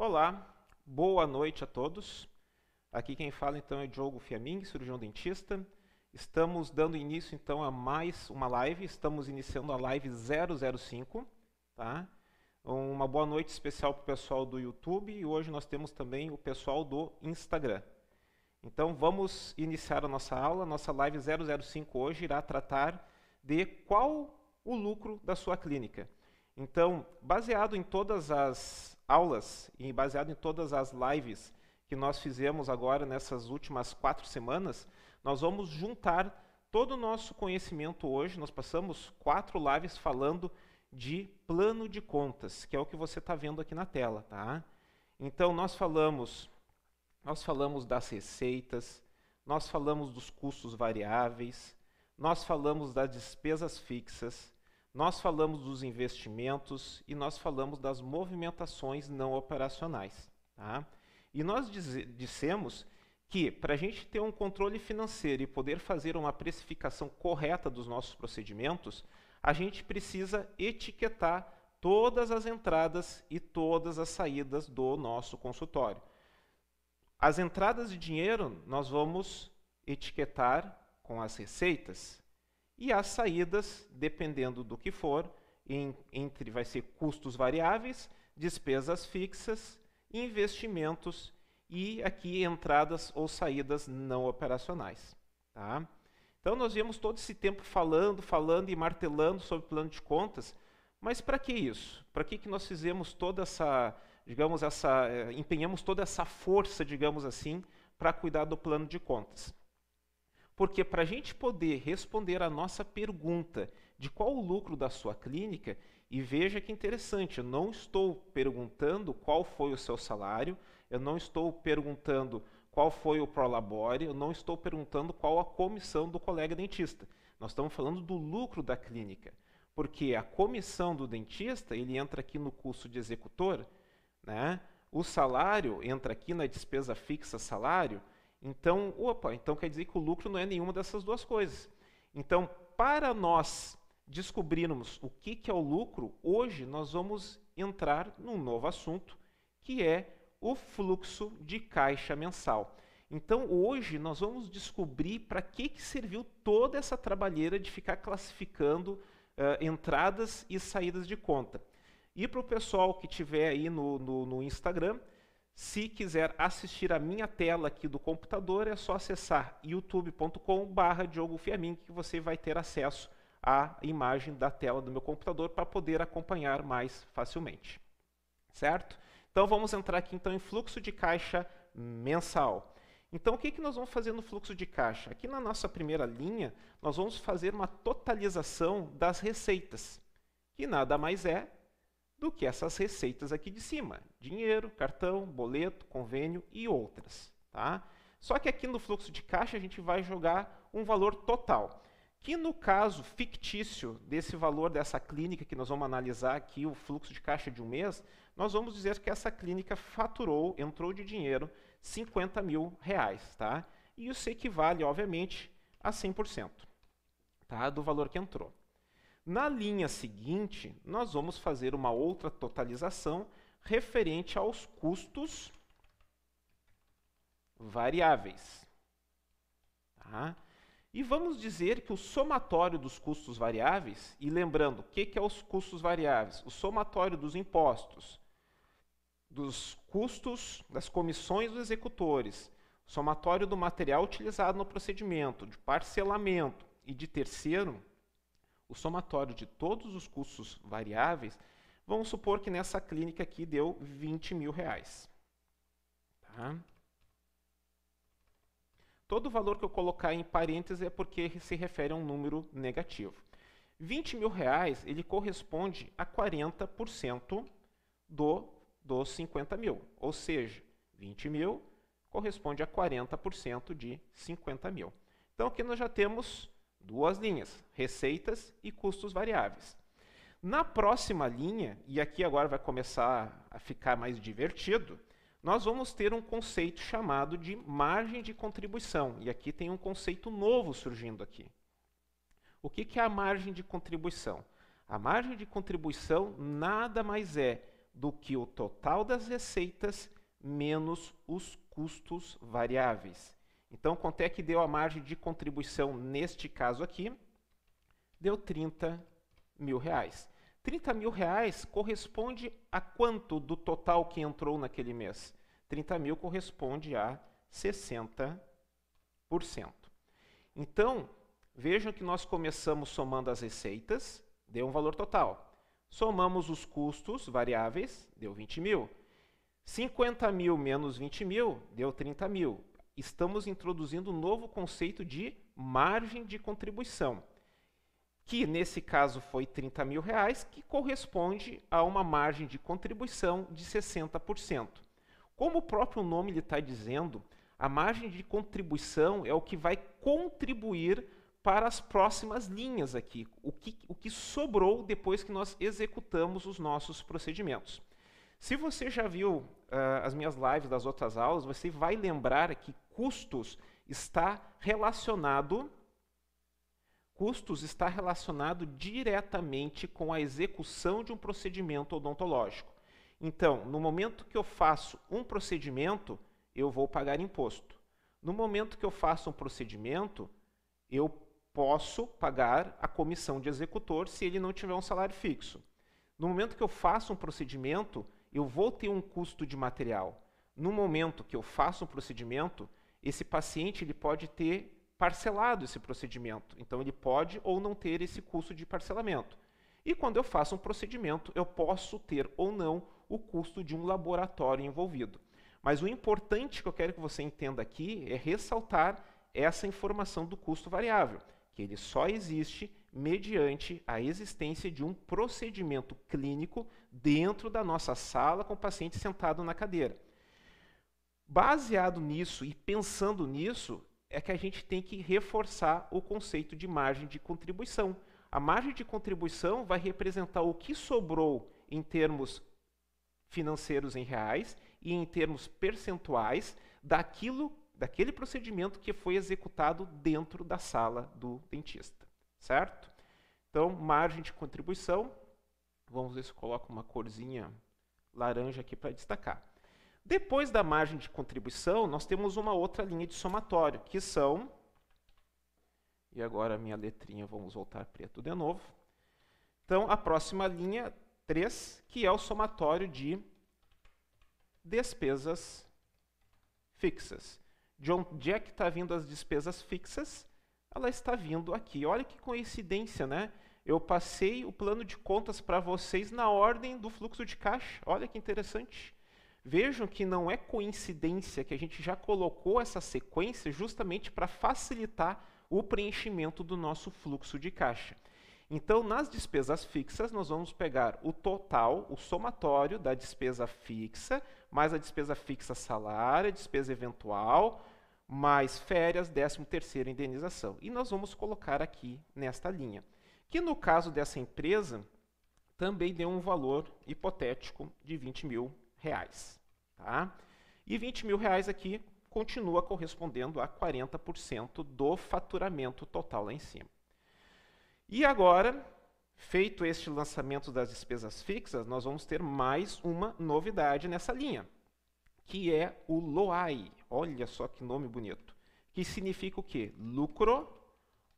Olá, boa noite a todos. Aqui quem fala então é Diogo Fiaming, cirurgião dentista. Estamos dando início então a mais uma live, estamos iniciando a live 005, tá? Uma boa noite especial para o pessoal do YouTube e hoje nós temos também o pessoal do Instagram. Então vamos iniciar a nossa aula. Nossa live 005 hoje irá tratar de qual o lucro da sua clínica. Então, baseado em todas as aulas e baseado em todas as lives que nós fizemos agora nessas últimas quatro semanas, nós vamos juntar todo o nosso conhecimento hoje. Nós passamos quatro lives falando de plano de contas, que é o que você está vendo aqui na tela, tá? Então nós falamos, nós falamos das receitas, nós falamos dos custos variáveis, nós falamos das despesas fixas, nós falamos dos investimentos e nós falamos das movimentações não operacionais. Tá? E nós dissemos que para a gente ter um controle financeiro e poder fazer uma precificação correta dos nossos procedimentos, a gente precisa etiquetar todas as entradas e todas as saídas do nosso consultório. As entradas de dinheiro nós vamos etiquetar com as receitas e as saídas, dependendo do que for, em, entre vai ser custos variáveis, despesas fixas, investimentos e aqui entradas ou saídas não operacionais. Tá? Então nós viemos todo esse tempo falando, falando e martelando sobre o plano de contas, mas para que isso? Para que, que nós fizemos toda essa, digamos, essa, eh, empenhamos toda essa força, digamos assim, para cuidar do plano de contas? Porque para a gente poder responder a nossa pergunta de qual o lucro da sua clínica, e veja que interessante, eu não estou perguntando qual foi o seu salário, eu não estou perguntando qual foi o prolabore, eu não estou perguntando qual a comissão do colega dentista. Nós estamos falando do lucro da clínica, porque a comissão do dentista, ele entra aqui no custo de executor, né? O salário entra aqui na despesa fixa salário, então, opa, então quer dizer que o lucro não é nenhuma dessas duas coisas. Então, para nós descobrirmos o que, é o lucro, hoje nós vamos entrar num novo assunto, que é o fluxo de caixa mensal. Então, hoje nós vamos descobrir para que, que serviu toda essa trabalheira de ficar classificando uh, entradas e saídas de conta. E para o pessoal que estiver aí no, no, no Instagram, se quiser assistir a minha tela aqui do computador, é só acessar youtube.com/barra Diogo que você vai ter acesso à imagem da tela do meu computador para poder acompanhar mais facilmente. Certo? Então vamos entrar aqui então em fluxo de caixa mensal. Então o que, que nós vamos fazer no fluxo de caixa? Aqui na nossa primeira linha, nós vamos fazer uma totalização das receitas, que nada mais é do que essas receitas aqui de cima: dinheiro, cartão, boleto, convênio e outras. Tá? Só que aqui no fluxo de caixa a gente vai jogar um valor total, que no caso fictício desse valor dessa clínica que nós vamos analisar aqui, o fluxo de caixa de um mês, nós vamos dizer que essa clínica faturou, entrou de dinheiro 50 mil reais. Tá? E isso equivale, obviamente, a 100% tá? do valor que entrou. Na linha seguinte, nós vamos fazer uma outra totalização referente aos custos variáveis. Tá? E vamos dizer que o somatório dos custos variáveis, e lembrando, o que, que é os custos variáveis? O somatório dos impostos, dos custos das comissões dos executores, somatório do material utilizado no procedimento, de parcelamento e de terceiro, o somatório de todos os custos variáveis, vamos supor que nessa clínica aqui deu 20 mil reais. Tá? Todo valor que eu colocar em parênteses é porque se refere a um número negativo. 20 mil reais, ele corresponde a 40% do, dos 50 mil. Ou seja, 20 mil corresponde a 40% de 50 mil. Então aqui nós já temos Duas linhas, receitas e custos variáveis. Na próxima linha, e aqui agora vai começar a ficar mais divertido, nós vamos ter um conceito chamado de margem de contribuição. E aqui tem um conceito novo surgindo aqui. O que, que é a margem de contribuição? A margem de contribuição nada mais é do que o total das receitas menos os custos variáveis. Então, quanto é que deu a margem de contribuição neste caso aqui? Deu 30 mil reais. 30 mil reais corresponde a quanto do total que entrou naquele mês? 30 mil corresponde a 60%. Então, vejam que nós começamos somando as receitas, deu um valor total. Somamos os custos variáveis, deu 20 mil. 50 mil menos 20 mil deu 30 mil. Estamos introduzindo um novo conceito de margem de contribuição, que nesse caso foi 30 mil reais, que corresponde a uma margem de contribuição de 60%. Como o próprio nome lhe está dizendo, a margem de contribuição é o que vai contribuir para as próximas linhas aqui, o que, o que sobrou depois que nós executamos os nossos procedimentos. Se você já viu uh, as minhas lives das outras aulas, você vai lembrar que custos está relacionado custos está relacionado diretamente com a execução de um procedimento odontológico. Então, no momento que eu faço um procedimento, eu vou pagar imposto. No momento que eu faço um procedimento, eu posso pagar a comissão de executor se ele não tiver um salário fixo. No momento que eu faço um procedimento, eu vou ter um custo de material. No momento que eu faço um procedimento, esse paciente ele pode ter parcelado esse procedimento. Então, ele pode ou não ter esse custo de parcelamento. E quando eu faço um procedimento, eu posso ter ou não o custo de um laboratório envolvido. Mas o importante que eu quero que você entenda aqui é ressaltar essa informação do custo variável que ele só existe mediante a existência de um procedimento clínico dentro da nossa sala com o paciente sentado na cadeira. Baseado nisso e pensando nisso, é que a gente tem que reforçar o conceito de margem de contribuição. A margem de contribuição vai representar o que sobrou em termos financeiros em reais e em termos percentuais daquilo daquele procedimento que foi executado dentro da sala do dentista, certo? Então, margem de contribuição, vamos ver se eu coloco uma corzinha laranja aqui para destacar. Depois da margem de contribuição, nós temos uma outra linha de somatório, que são, e agora a minha letrinha, vamos voltar preto de novo. Então, a próxima linha, 3, que é o somatório de despesas fixas. De onde é que está vindo as despesas fixas? Ela está vindo aqui. Olha que coincidência, né? Eu passei o plano de contas para vocês na ordem do fluxo de caixa. Olha que interessante. Vejam que não é coincidência que a gente já colocou essa sequência justamente para facilitar o preenchimento do nosso fluxo de caixa. Então, nas despesas fixas, nós vamos pegar o total, o somatório da despesa fixa, mais a despesa fixa salário, despesa eventual, mais férias, 13 terceiro indenização. E nós vamos colocar aqui nesta linha. Que no caso dessa empresa, também deu um valor hipotético de 20 mil reais. Tá? E 20 mil reais aqui continua correspondendo a 40% do faturamento total lá em cima. E agora, feito este lançamento das despesas fixas, nós vamos ter mais uma novidade nessa linha, que é o LOAI. Olha só que nome bonito. Que significa o quê? Lucro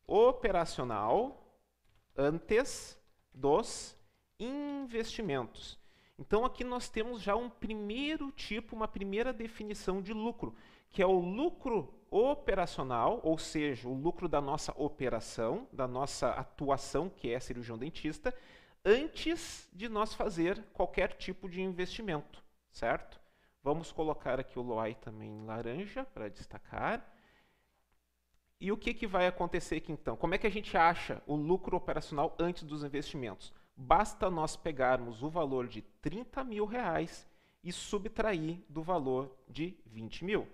operacional antes dos investimentos. Então aqui nós temos já um primeiro tipo, uma primeira definição de lucro, que é o lucro operacional, ou seja, o lucro da nossa operação, da nossa atuação, que é cirurgião dentista, antes de nós fazer qualquer tipo de investimento, certo? Vamos colocar aqui o LOI também em laranja para destacar. E o que, que vai acontecer aqui então? Como é que a gente acha o lucro operacional antes dos investimentos? Basta nós pegarmos o valor de 30 mil reais e subtrair do valor de 20 mil.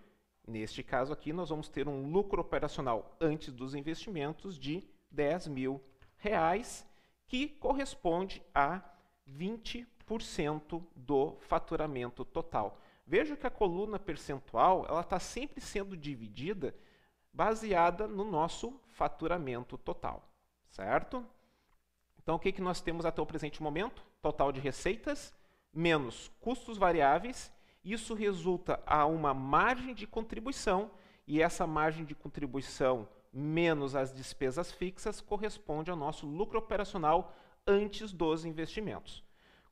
Neste caso aqui, nós vamos ter um lucro operacional antes dos investimentos de 10 mil reais, que corresponde a 20% do faturamento total. Veja que a coluna percentual ela está sempre sendo dividida baseada no nosso faturamento total, certo? Então, o que, que nós temos até o presente momento? Total de receitas, menos custos variáveis. Isso resulta a uma margem de contribuição e essa margem de contribuição menos as despesas fixas corresponde ao nosso lucro operacional antes dos investimentos.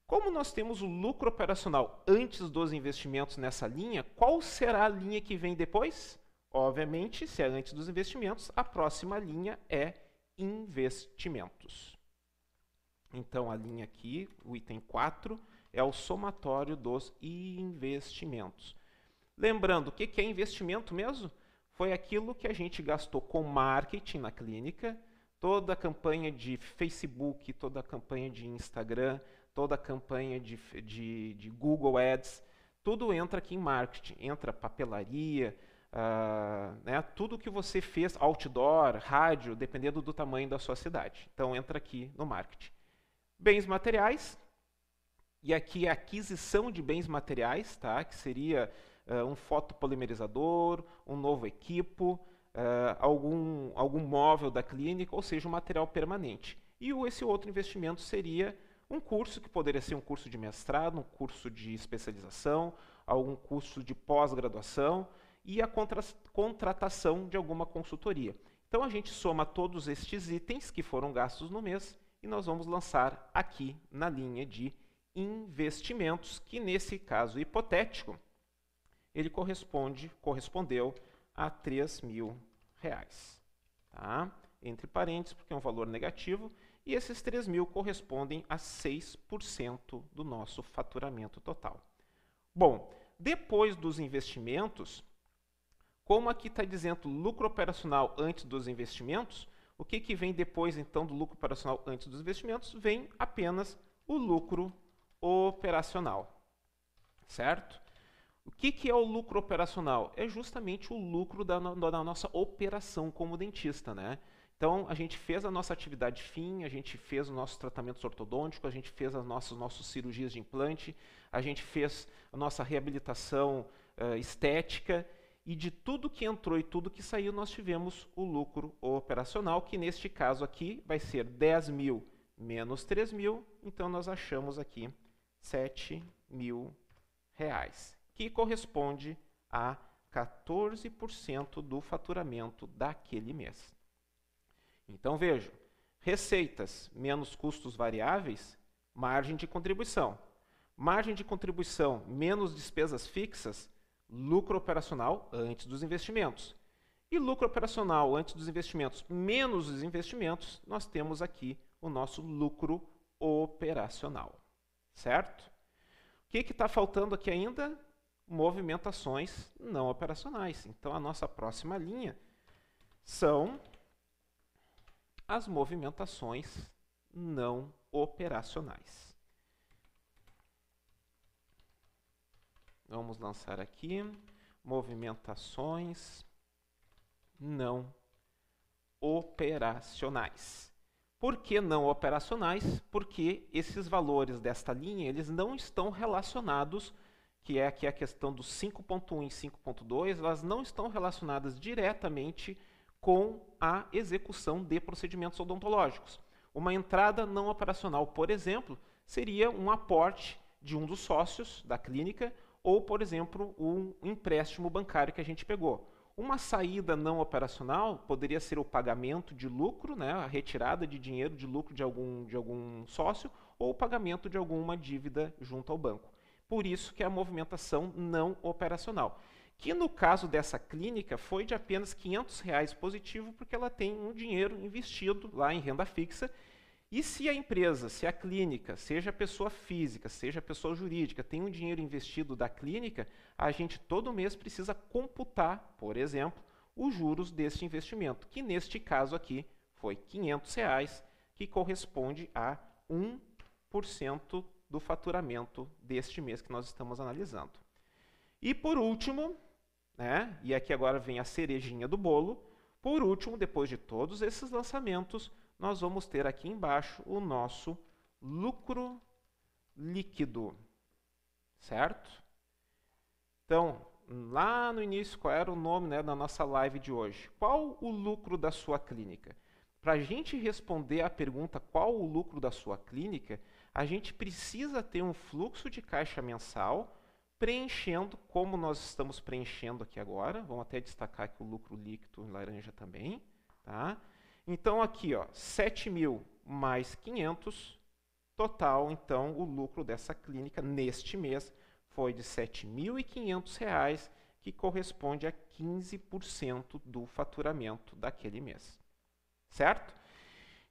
Como nós temos o lucro operacional antes dos investimentos nessa linha, qual será a linha que vem depois? Obviamente, se é antes dos investimentos, a próxima linha é investimentos. Então, a linha aqui, o item 4, é o somatório dos investimentos. Lembrando, o que é investimento mesmo? Foi aquilo que a gente gastou com marketing na clínica, toda a campanha de Facebook, toda a campanha de Instagram, toda a campanha de, de, de Google Ads, tudo entra aqui em marketing. Entra papelaria, uh, né, tudo que você fez, outdoor, rádio, dependendo do tamanho da sua cidade. Então entra aqui no marketing. Bens materiais, e aqui é aquisição de bens materiais, tá? que seria uh, um fotopolimerizador, um novo equipo, uh, algum, algum móvel da clínica, ou seja, um material permanente. E esse outro investimento seria um curso que poderia ser um curso de mestrado, um curso de especialização, algum curso de pós-graduação e a contra contratação de alguma consultoria. Então a gente soma todos estes itens que foram gastos no mês e nós vamos lançar aqui na linha de investimentos, que nesse caso hipotético, ele corresponde, correspondeu a 3 mil reais. Tá? Entre parênteses, porque é um valor negativo, e esses 3 mil correspondem a 6% do nosso faturamento total. Bom, depois dos investimentos, como aqui está dizendo lucro operacional antes dos investimentos, o que, que vem depois então do lucro operacional antes dos investimentos? Vem apenas o lucro operacional. Certo? O que, que é o lucro operacional? É justamente o lucro da, da nossa operação como dentista. Né? Então, a gente fez a nossa atividade fim, a gente fez os nossos tratamentos ortodônticos, a gente fez as nossas, nossas cirurgias de implante, a gente fez a nossa reabilitação uh, estética e de tudo que entrou e tudo que saiu, nós tivemos o lucro operacional, que neste caso aqui vai ser 10 mil menos 3 mil, então nós achamos aqui 7 mil reais, que corresponde a 14% do faturamento daquele mês. Então vejo, receitas menos custos variáveis, margem de contribuição. Margem de contribuição menos despesas fixas, lucro operacional antes dos investimentos. E lucro operacional antes dos investimentos menos os investimentos, nós temos aqui o nosso lucro operacional. Certo? O que está faltando aqui ainda? Movimentações não operacionais. Então, a nossa próxima linha são as movimentações não operacionais. Vamos lançar aqui movimentações não operacionais. Por que não operacionais? Porque esses valores desta linha eles não estão relacionados, que é aqui a questão dos 5.1 e 5.2, elas não estão relacionadas diretamente com a execução de procedimentos odontológicos. Uma entrada não operacional, por exemplo, seria um aporte de um dos sócios da clínica ou, por exemplo, um empréstimo bancário que a gente pegou. Uma saída não operacional poderia ser o pagamento de lucro, né, a retirada de dinheiro de lucro de algum, de algum sócio, ou o pagamento de alguma dívida junto ao banco. Por isso que é a movimentação não operacional. Que no caso dessa clínica foi de apenas 500 reais positivo, porque ela tem um dinheiro investido lá em renda fixa e se a empresa, se a clínica, seja a pessoa física, seja a pessoa jurídica, tem um dinheiro investido da clínica, a gente todo mês precisa computar, por exemplo, os juros deste investimento, que neste caso aqui foi 500 reais, que corresponde a 1% do faturamento deste mês que nós estamos analisando. E por último, né, e aqui agora vem a cerejinha do bolo, por último, depois de todos esses lançamentos, nós vamos ter aqui embaixo o nosso lucro líquido, certo? Então, lá no início, qual era o nome né, da nossa live de hoje? Qual o lucro da sua clínica? Para a gente responder à pergunta qual o lucro da sua clínica, a gente precisa ter um fluxo de caixa mensal preenchendo como nós estamos preenchendo aqui agora. Vamos até destacar aqui o lucro líquido em laranja também. Tá? Então, aqui, ó, 7 mil mais 500, total, então, o lucro dessa clínica neste mês foi de R$ 7.500, que corresponde a 15% do faturamento daquele mês. Certo?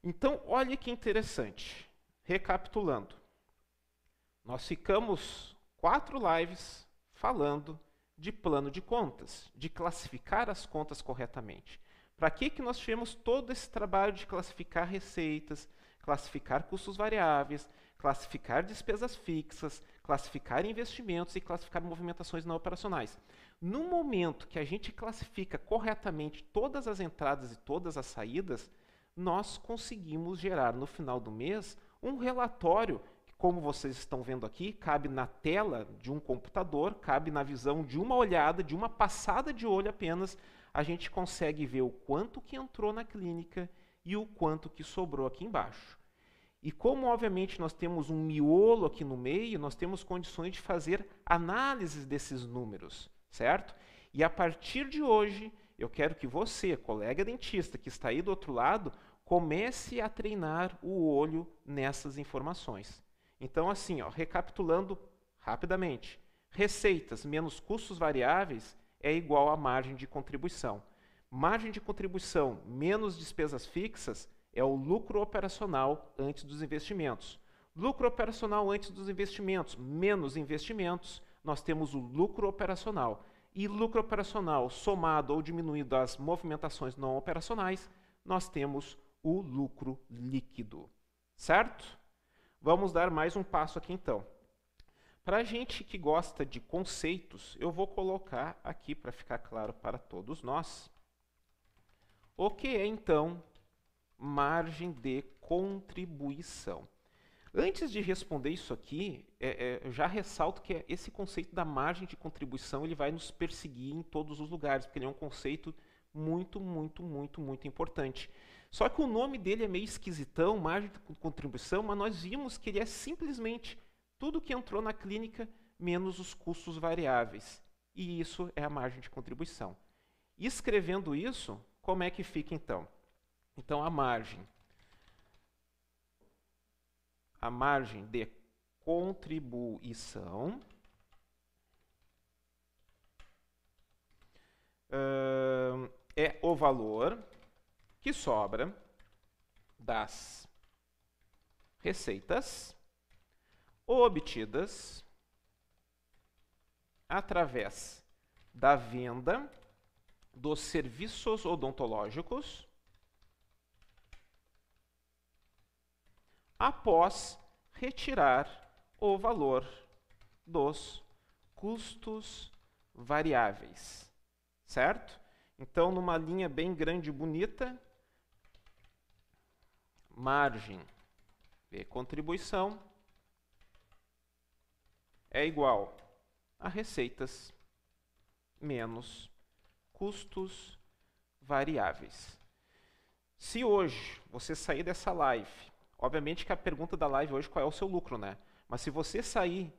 Então, olha que interessante. Recapitulando, nós ficamos quatro lives falando de plano de contas, de classificar as contas corretamente. Para que, que nós tivemos todo esse trabalho de classificar receitas, classificar custos variáveis, classificar despesas fixas, classificar investimentos e classificar movimentações não operacionais? No momento que a gente classifica corretamente todas as entradas e todas as saídas, nós conseguimos gerar no final do mês um relatório que, como vocês estão vendo aqui, cabe na tela de um computador, cabe na visão de uma olhada, de uma passada de olho apenas, a gente consegue ver o quanto que entrou na clínica e o quanto que sobrou aqui embaixo. E como, obviamente, nós temos um miolo aqui no meio, nós temos condições de fazer análises desses números, certo? E a partir de hoje, eu quero que você, colega dentista que está aí do outro lado, comece a treinar o olho nessas informações. Então, assim, ó, recapitulando rapidamente: receitas menos custos variáveis é igual a margem de contribuição. Margem de contribuição menos despesas fixas é o lucro operacional antes dos investimentos. Lucro operacional antes dos investimentos menos investimentos, nós temos o lucro operacional. E lucro operacional somado ou diminuído às movimentações não operacionais, nós temos o lucro líquido. Certo? Vamos dar mais um passo aqui então. Para a gente que gosta de conceitos, eu vou colocar aqui para ficar claro para todos nós o que é então margem de contribuição. Antes de responder isso aqui, é, é, já ressalto que esse conceito da margem de contribuição ele vai nos perseguir em todos os lugares, porque ele é um conceito muito, muito, muito, muito importante. Só que o nome dele é meio esquisitão, margem de contribuição, mas nós vimos que ele é simplesmente tudo que entrou na clínica menos os custos variáveis. E isso é a margem de contribuição. Escrevendo isso, como é que fica então? Então a margem a margem de contribuição uh, é o valor que sobra das receitas obtidas através da venda dos serviços odontológicos após retirar o valor dos custos variáveis, certo? Então, numa linha bem grande e bonita, margem de contribuição é igual a receitas menos custos variáveis. Se hoje você sair dessa live, obviamente que a pergunta da live hoje qual é o seu lucro, né? Mas se você sair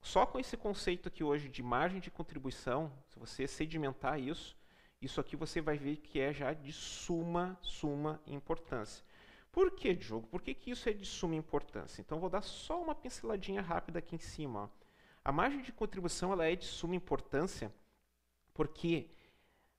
só com esse conceito aqui hoje de margem de contribuição, se você sedimentar isso, isso aqui você vai ver que é já de suma, suma importância. Por que, Diogo? Por que, que isso é de suma importância? Então, vou dar só uma pinceladinha rápida aqui em cima. A margem de contribuição ela é de suma importância porque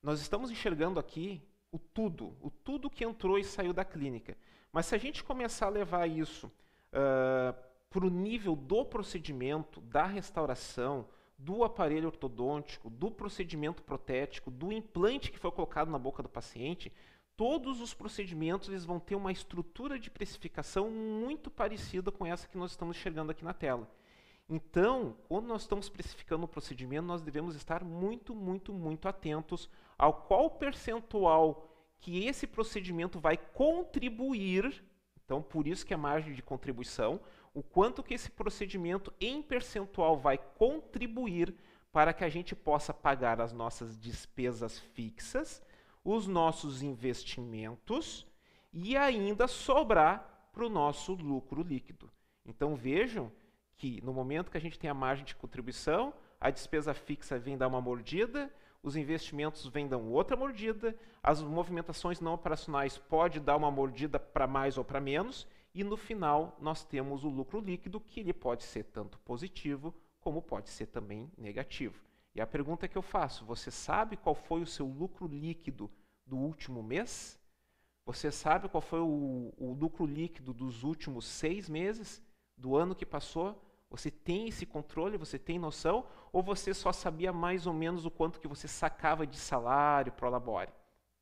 nós estamos enxergando aqui o tudo, o tudo que entrou e saiu da clínica. Mas se a gente começar a levar isso uh, para o nível do procedimento, da restauração, do aparelho ortodôntico, do procedimento protético, do implante que foi colocado na boca do paciente, todos os procedimentos eles vão ter uma estrutura de precificação muito parecida com essa que nós estamos enxergando aqui na tela. Então, quando nós estamos precificando o procedimento, nós devemos estar muito, muito, muito atentos ao qual percentual que esse procedimento vai contribuir, então por isso que é margem de contribuição, o quanto que esse procedimento em percentual vai contribuir para que a gente possa pagar as nossas despesas fixas os nossos investimentos e ainda sobrar para o nosso lucro líquido. Então vejam que no momento que a gente tem a margem de contribuição, a despesa fixa vem dar uma mordida, os investimentos vêm dar outra mordida, as movimentações não operacionais pode dar uma mordida para mais ou para menos, e no final nós temos o lucro líquido, que ele pode ser tanto positivo como pode ser também negativo. E a pergunta que eu faço, você sabe qual foi o seu lucro líquido do último mês? Você sabe qual foi o, o lucro líquido dos últimos seis meses, do ano que passou? Você tem esse controle, você tem noção? Ou você só sabia mais ou menos o quanto que você sacava de salário pro labore?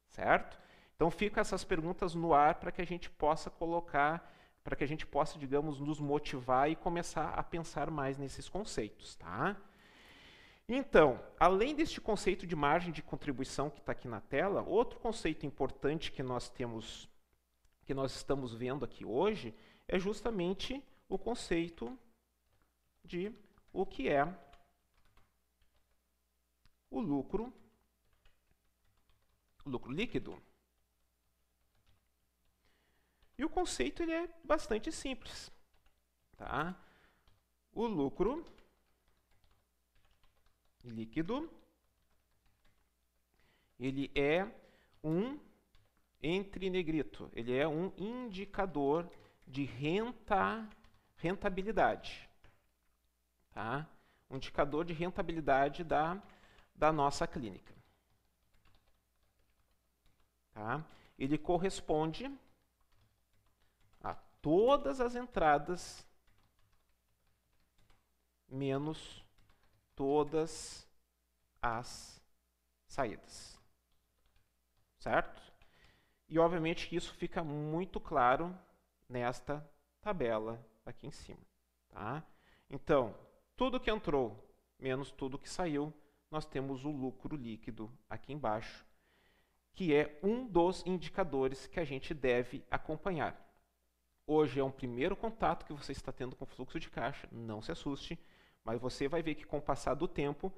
Certo? Então ficam essas perguntas no ar para que a gente possa colocar, para que a gente possa, digamos, nos motivar e começar a pensar mais nesses conceitos, tá? Então, além deste conceito de margem de contribuição que está aqui na tela, outro conceito importante que nós temos, que nós estamos vendo aqui hoje, é justamente o conceito de o que é o lucro, lucro líquido. E o conceito ele é bastante simples. Tá? O lucro líquido ele é um entre negrito, ele é um indicador de renta, rentabilidade tá? um indicador de rentabilidade da, da nossa clínica. Tá? Ele corresponde a todas as entradas menos todas as saídas. Certo? E obviamente isso fica muito claro nesta tabela aqui em cima. Tá? Então, tudo que entrou menos tudo que saiu, nós temos o lucro líquido aqui embaixo, que é um dos indicadores que a gente deve acompanhar. Hoje é um primeiro contato que você está tendo com o fluxo de caixa, não se assuste, mas você vai ver que com o passar do tempo,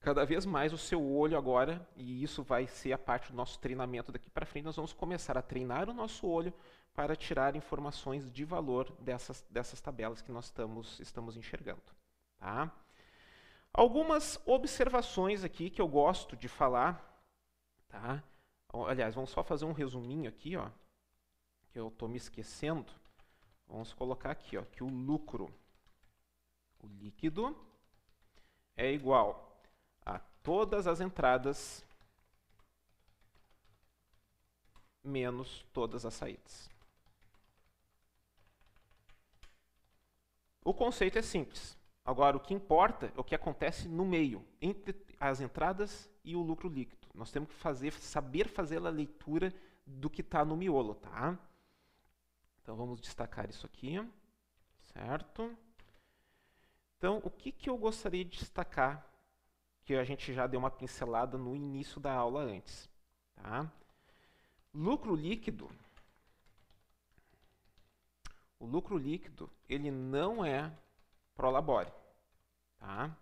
cada vez mais o seu olho agora, e isso vai ser a parte do nosso treinamento daqui para frente, nós vamos começar a treinar o nosso olho para tirar informações de valor dessas, dessas tabelas que nós estamos, estamos enxergando. Tá? Algumas observações aqui que eu gosto de falar. Tá? Aliás, vamos só fazer um resuminho aqui, ó, que eu estou me esquecendo. Vamos colocar aqui ó, que o lucro, o líquido, é igual a todas as entradas menos todas as saídas. O conceito é simples. Agora, o que importa é o que acontece no meio, entre as entradas e o lucro líquido. Nós temos que fazer, saber fazer a leitura do que está no miolo, tá? Então, vamos destacar isso aqui, certo? Então, o que, que eu gostaria de destacar, que a gente já deu uma pincelada no início da aula antes, tá? Lucro líquido, o lucro líquido, ele não é Prolabore. Tá?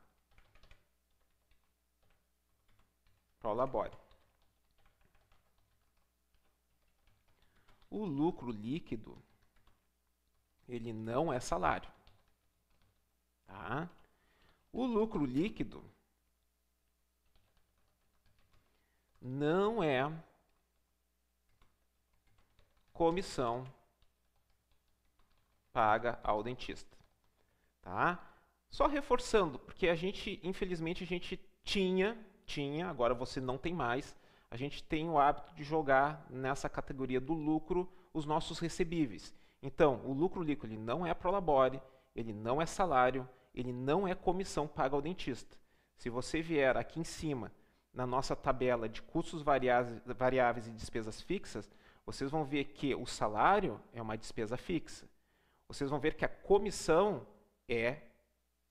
Prolabore. O lucro líquido, ele não é salário. Tá? O lucro líquido não é comissão paga ao dentista. Tá? Só reforçando, porque a gente, infelizmente, a gente tinha, tinha, agora você não tem mais, a gente tem o hábito de jogar nessa categoria do lucro os nossos recebíveis. Então, o lucro líquido ele não é prolabore, ele não é salário, ele não é comissão paga ao dentista. Se você vier aqui em cima, na nossa tabela de custos variáveis e despesas fixas, vocês vão ver que o salário é uma despesa fixa. Vocês vão ver que a comissão é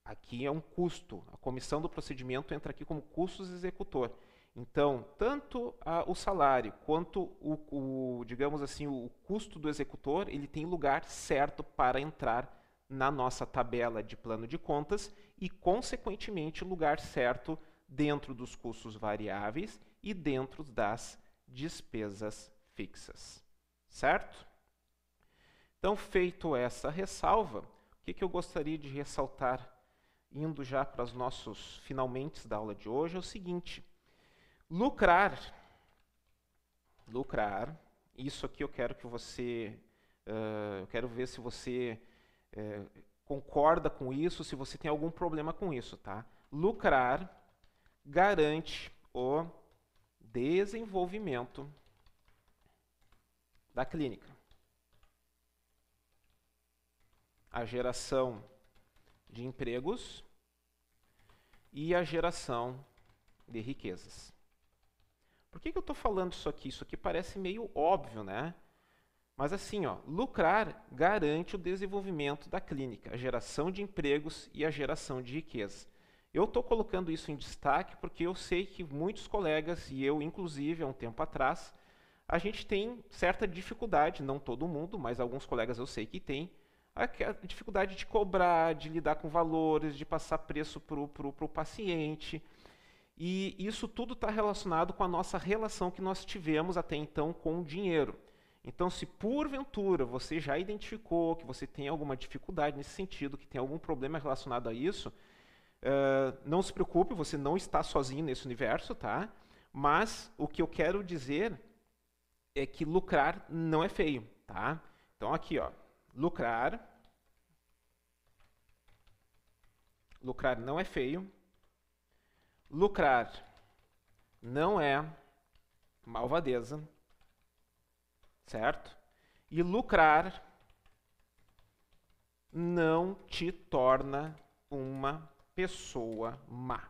aqui é um custo. A comissão do procedimento entra aqui como custos executor. Então, tanto a, o salário quanto o, o, digamos assim, o custo do executor, ele tem lugar certo para entrar na nossa tabela de plano de contas e, consequentemente, lugar certo dentro dos custos variáveis e dentro das despesas fixas. Certo? Então, feito essa ressalva, que, que eu gostaria de ressaltar, indo já para os nossos finalmente da aula de hoje, é o seguinte: lucrar, lucrar, isso aqui eu quero que você, uh, eu quero ver se você uh, concorda com isso, se você tem algum problema com isso, tá? Lucrar garante o desenvolvimento da clínica. A geração de empregos e a geração de riquezas. Por que, que eu estou falando isso aqui? Isso aqui parece meio óbvio, né? Mas assim, ó, lucrar garante o desenvolvimento da clínica, a geração de empregos e a geração de riqueza. Eu estou colocando isso em destaque porque eu sei que muitos colegas, e eu inclusive há um tempo atrás, a gente tem certa dificuldade, não todo mundo, mas alguns colegas eu sei que tem, a dificuldade de cobrar, de lidar com valores, de passar preço para o paciente. E isso tudo está relacionado com a nossa relação que nós tivemos até então com o dinheiro. Então, se porventura você já identificou que você tem alguma dificuldade nesse sentido, que tem algum problema relacionado a isso, uh, não se preocupe, você não está sozinho nesse universo, tá? Mas o que eu quero dizer é que lucrar não é feio, tá? Então aqui, ó, lucrar, lucrar não é feio, lucrar não é malvadeza, certo? E lucrar não te torna uma pessoa má.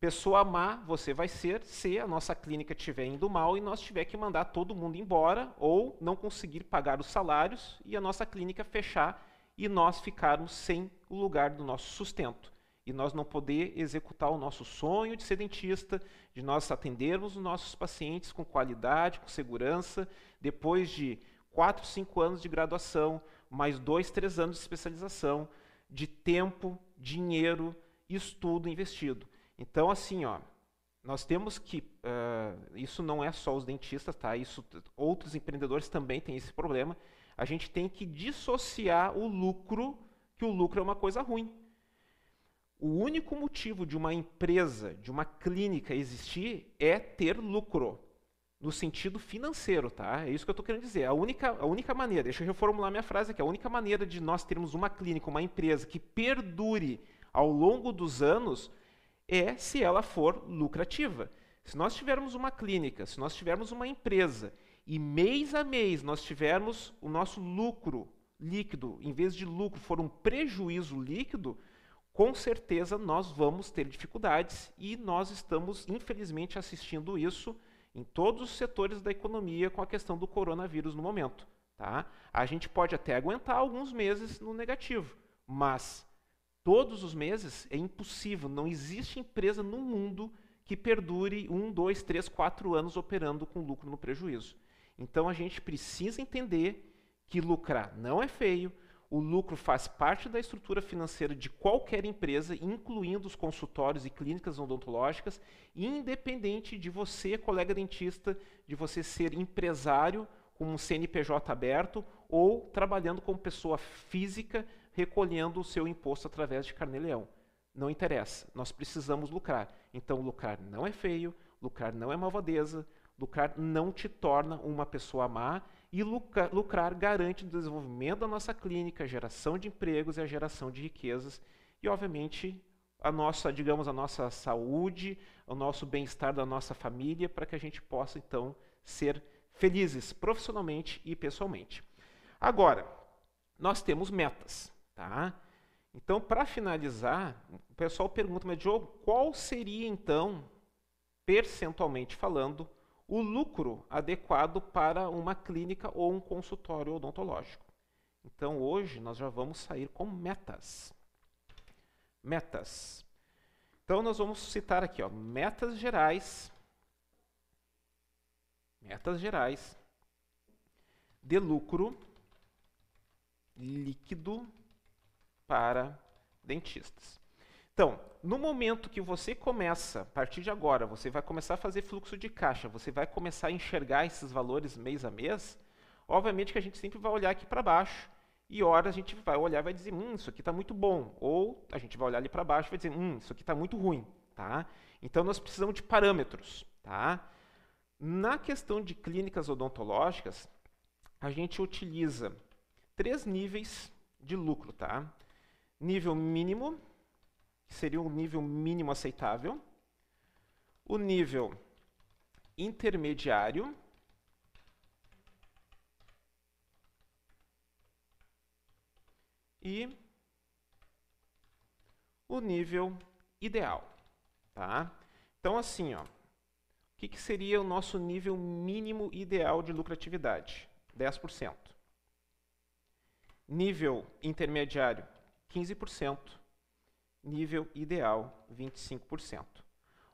Pessoa má você vai ser se a nossa clínica estiver indo mal e nós tiver que mandar todo mundo embora ou não conseguir pagar os salários e a nossa clínica fechar e nós ficarmos sem o lugar do nosso sustento. E nós não poder executar o nosso sonho de ser dentista, de nós atendermos os nossos pacientes com qualidade, com segurança, depois de 4, 5 anos de graduação, mais 2, 3 anos de especialização, de tempo, dinheiro, estudo investido. Então, assim, ó, nós temos que. Uh, isso não é só os dentistas, tá? Isso, outros empreendedores também têm esse problema. A gente tem que dissociar o lucro, que o lucro é uma coisa ruim. O único motivo de uma empresa, de uma clínica existir é ter lucro. No sentido financeiro, tá? É isso que eu estou querendo dizer. A única, a única maneira, deixa eu reformular minha frase aqui, a única maneira de nós termos uma clínica, uma empresa que perdure ao longo dos anos é se ela for lucrativa. Se nós tivermos uma clínica, se nós tivermos uma empresa e mês a mês nós tivermos o nosso lucro líquido, em vez de lucro for um prejuízo líquido, com certeza nós vamos ter dificuldades e nós estamos, infelizmente, assistindo isso em todos os setores da economia com a questão do coronavírus no momento. Tá? A gente pode até aguentar alguns meses no negativo, mas todos os meses é impossível. Não existe empresa no mundo que perdure um, dois, três, quatro anos operando com lucro no prejuízo. Então a gente precisa entender que lucrar não é feio, o lucro faz parte da estrutura financeira de qualquer empresa, incluindo os consultórios e clínicas odontológicas, independente de você, colega dentista, de você ser empresário com um CNPJ aberto ou trabalhando como pessoa física recolhendo o seu imposto através de carnê-leão. Não interessa, nós precisamos lucrar. Então, lucrar não é feio, lucrar não é malvadeza, lucrar não te torna uma pessoa má e lucrar, lucrar garante o desenvolvimento da nossa clínica, a geração de empregos e a geração de riquezas e, obviamente, a nossa, digamos, a nossa saúde, o nosso bem-estar da nossa família, para que a gente possa, então, ser felizes profissionalmente e pessoalmente. Agora, nós temos metas. Tá? Então, para finalizar, o pessoal pergunta, mas Diogo, qual seria então, percentualmente falando, o lucro adequado para uma clínica ou um consultório odontológico? Então, hoje nós já vamos sair com metas. Metas. Então, nós vamos citar aqui, ó, metas gerais. Metas gerais de lucro líquido para dentistas. Então, no momento que você começa, a partir de agora, você vai começar a fazer fluxo de caixa, você vai começar a enxergar esses valores mês a mês, obviamente que a gente sempre vai olhar aqui para baixo e hora a gente vai olhar e vai dizer, hum, isso aqui está muito bom. Ou a gente vai olhar ali para baixo e vai dizer, hum, isso aqui está muito ruim. Tá? Então nós precisamos de parâmetros. Tá? Na questão de clínicas odontológicas, a gente utiliza três níveis de lucro. Tá? Nível mínimo, que seria o nível mínimo aceitável. O nível intermediário, e o nível ideal. Tá? Então, assim, ó, o que, que seria o nosso nível mínimo ideal de lucratividade? 10%. Nível intermediário, 15%. Nível ideal, 25%.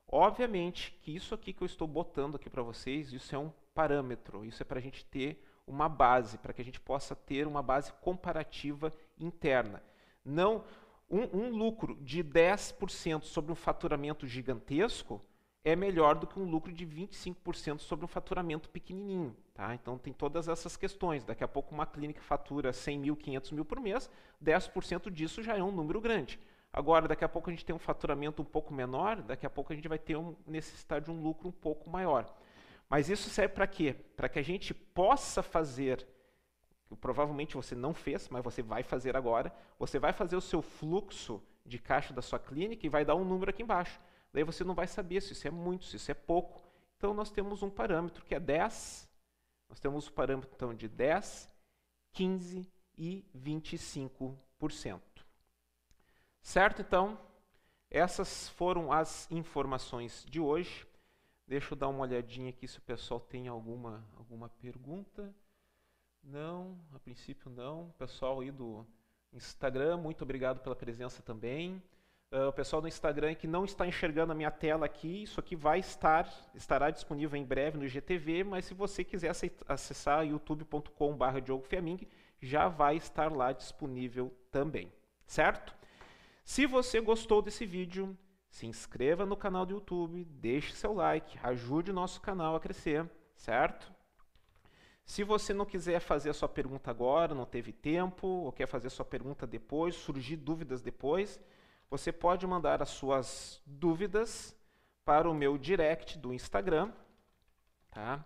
Obviamente que isso aqui que eu estou botando aqui para vocês, isso é um parâmetro, isso é para a gente ter uma base, para que a gente possa ter uma base comparativa interna. Não um, um lucro de 10% sobre um faturamento gigantesco é melhor do que um lucro de 25% sobre um faturamento pequenininho. Tá? Então tem todas essas questões. Daqui a pouco uma clínica fatura 100 mil, 500 mil por mês, 10% disso já é um número grande. Agora, daqui a pouco a gente tem um faturamento um pouco menor, daqui a pouco a gente vai ter um, necessidade de um lucro um pouco maior. Mas isso serve para quê? Para que a gente possa fazer, que provavelmente você não fez, mas você vai fazer agora, você vai fazer o seu fluxo de caixa da sua clínica e vai dar um número aqui embaixo. Daí você não vai saber se isso é muito, se isso é pouco. Então nós temos um parâmetro que é 10, nós temos o parâmetro então, de 10, 15 e 25%. Certo? Então, essas foram as informações de hoje. Deixa eu dar uma olhadinha aqui se o pessoal tem alguma, alguma pergunta. Não, a princípio não. Pessoal aí do Instagram, muito obrigado pela presença também. Uh, o pessoal do Instagram que não está enxergando a minha tela aqui, isso aqui vai estar, estará disponível em breve no IGTV, mas se você quiser acessar youtube.com.br já vai estar lá disponível também, certo? Se você gostou desse vídeo, se inscreva no canal do YouTube, deixe seu like, ajude o nosso canal a crescer, certo? Se você não quiser fazer a sua pergunta agora, não teve tempo, ou quer fazer a sua pergunta depois, surgir dúvidas depois, você pode mandar as suas dúvidas para o meu direct do Instagram. Tá?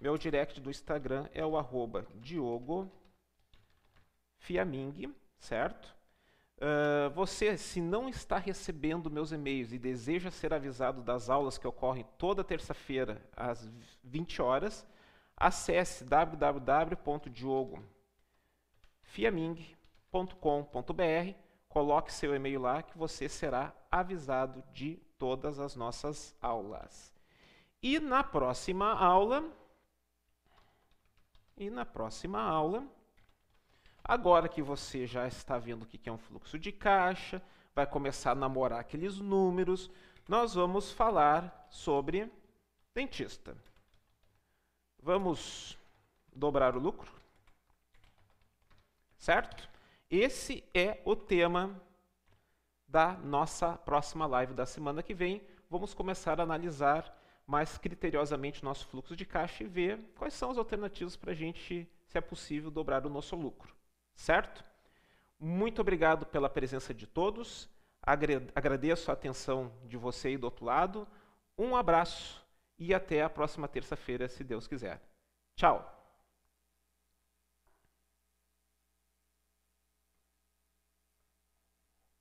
Meu direct do Instagram é o arroba Diogo Fiaming, certo? Uh, você, se não está recebendo meus e-mails e deseja ser avisado das aulas que ocorrem toda terça-feira às 20 horas, acesse www.diogofiaming.com.br, coloque seu e-mail lá que você será avisado de todas as nossas aulas. E na próxima aula, e na próxima aula, Agora que você já está vendo o que é um fluxo de caixa, vai começar a namorar aqueles números, nós vamos falar sobre dentista. Vamos dobrar o lucro? Certo? Esse é o tema da nossa próxima live da semana que vem. Vamos começar a analisar mais criteriosamente nosso fluxo de caixa e ver quais são as alternativas para a gente, se é possível, dobrar o nosso lucro certo? Muito obrigado pela presença de todos. Agradeço a atenção de você aí do outro lado. Um abraço e até a próxima terça-feira, se Deus quiser. Tchau!